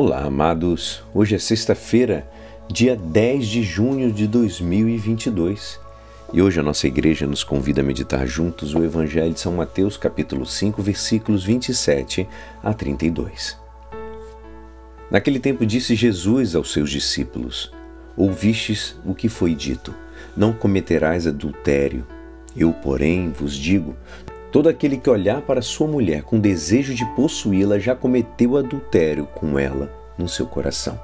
Olá, amados. Hoje é sexta-feira, dia 10 de junho de 2022. E hoje a nossa igreja nos convida a meditar juntos o Evangelho de São Mateus, capítulo 5, versículos 27 a 32. Naquele tempo disse Jesus aos seus discípulos: Ouvistes o que foi dito: Não cometerás adultério. Eu, porém, vos digo: Todo aquele que olhar para sua mulher com desejo de possuí-la já cometeu adultério com ela no seu coração.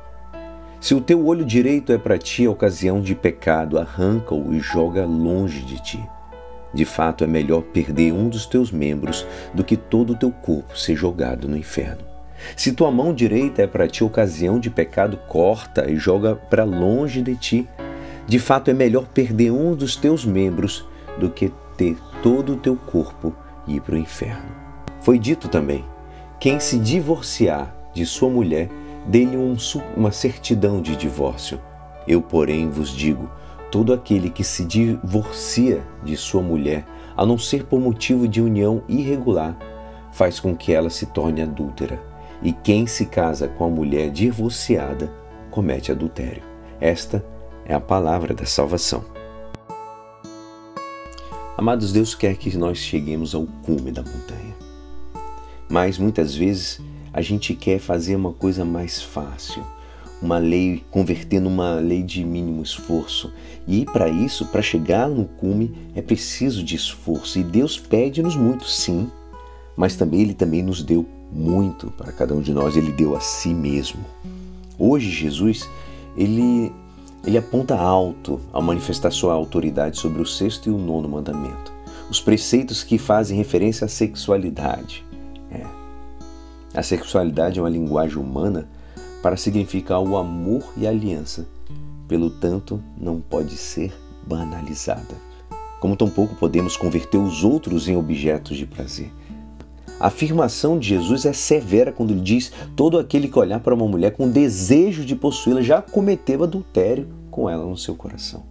Se o teu olho direito é para ti ocasião de pecado, arranca-o e joga longe de ti. De fato, é melhor perder um dos teus membros do que todo o teu corpo ser jogado no inferno. Se tua mão direita é para ti ocasião de pecado, corta e joga para longe de ti. De fato, é melhor perder um dos teus membros do que ter todo o teu corpo ir para o inferno. Foi dito também: quem se divorciar de sua mulher, dê-lhe um, uma certidão de divórcio. Eu, porém, vos digo: todo aquele que se divorcia de sua mulher, a não ser por motivo de união irregular, faz com que ela se torne adúltera. E quem se casa com a mulher divorciada comete adultério. Esta é a palavra da salvação. Amados, Deus quer que nós cheguemos ao cume da montanha. Mas muitas vezes a gente quer fazer uma coisa mais fácil, uma lei, converter numa lei de mínimo esforço. E para isso, para chegar no cume, é preciso de esforço. E Deus pede-nos muito, sim, mas também Ele também nos deu muito para cada um de nós. Ele deu a si mesmo. Hoje, Jesus, Ele ele aponta alto ao manifestar sua autoridade sobre o sexto e o nono mandamento. Os preceitos que fazem referência à sexualidade. É. A sexualidade é uma linguagem humana para significar o amor e a aliança. Pelo tanto, não pode ser banalizada. Como tampouco podemos converter os outros em objetos de prazer. A afirmação de Jesus é severa quando ele diz: todo aquele que olhar para uma mulher com desejo de possuí-la já cometeu adultério com ela no seu coração.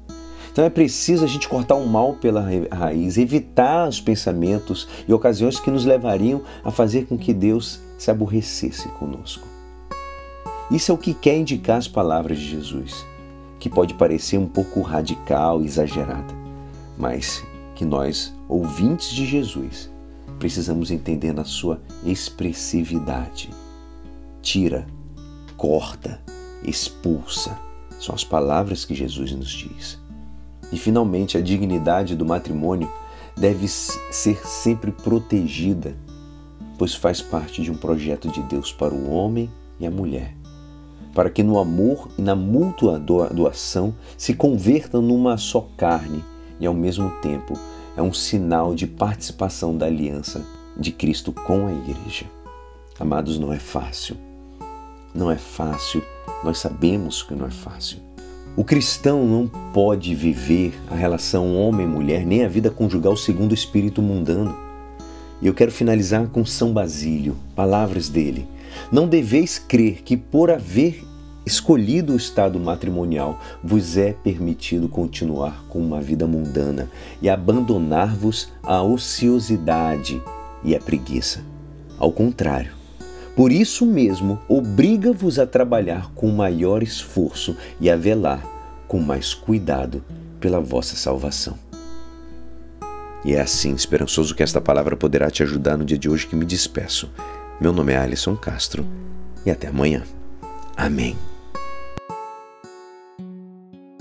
Então é preciso a gente cortar o mal pela raiz, evitar os pensamentos e ocasiões que nos levariam a fazer com que Deus se aborrecesse conosco. Isso é o que quer indicar as palavras de Jesus, que pode parecer um pouco radical e exagerada, mas que nós, ouvintes de Jesus, precisamos entender na sua expressividade. Tira, corta, expulsa. São as palavras que Jesus nos diz. E finalmente, a dignidade do matrimônio deve ser sempre protegida, pois faz parte de um projeto de Deus para o homem e a mulher, para que no amor e na mútua doação se convertam numa só carne e ao mesmo tempo é um sinal de participação da aliança de Cristo com a igreja. Amados, não é fácil. Não é fácil, nós sabemos que não é fácil. O cristão não pode viver a relação homem-mulher nem a vida conjugal segundo o espírito mundano. E eu quero finalizar com São Basílio, palavras dele. Não deveis crer que por haver escolhido o estado matrimonial, vos é permitido continuar com uma vida mundana e abandonar-vos à ociosidade e à preguiça. Ao contrário, por isso mesmo, obriga-vos a trabalhar com maior esforço e a velar com mais cuidado pela vossa salvação. E é assim, esperançoso que esta palavra poderá te ajudar no dia de hoje que me despeço. Meu nome é Alisson Castro e até amanhã. Amém.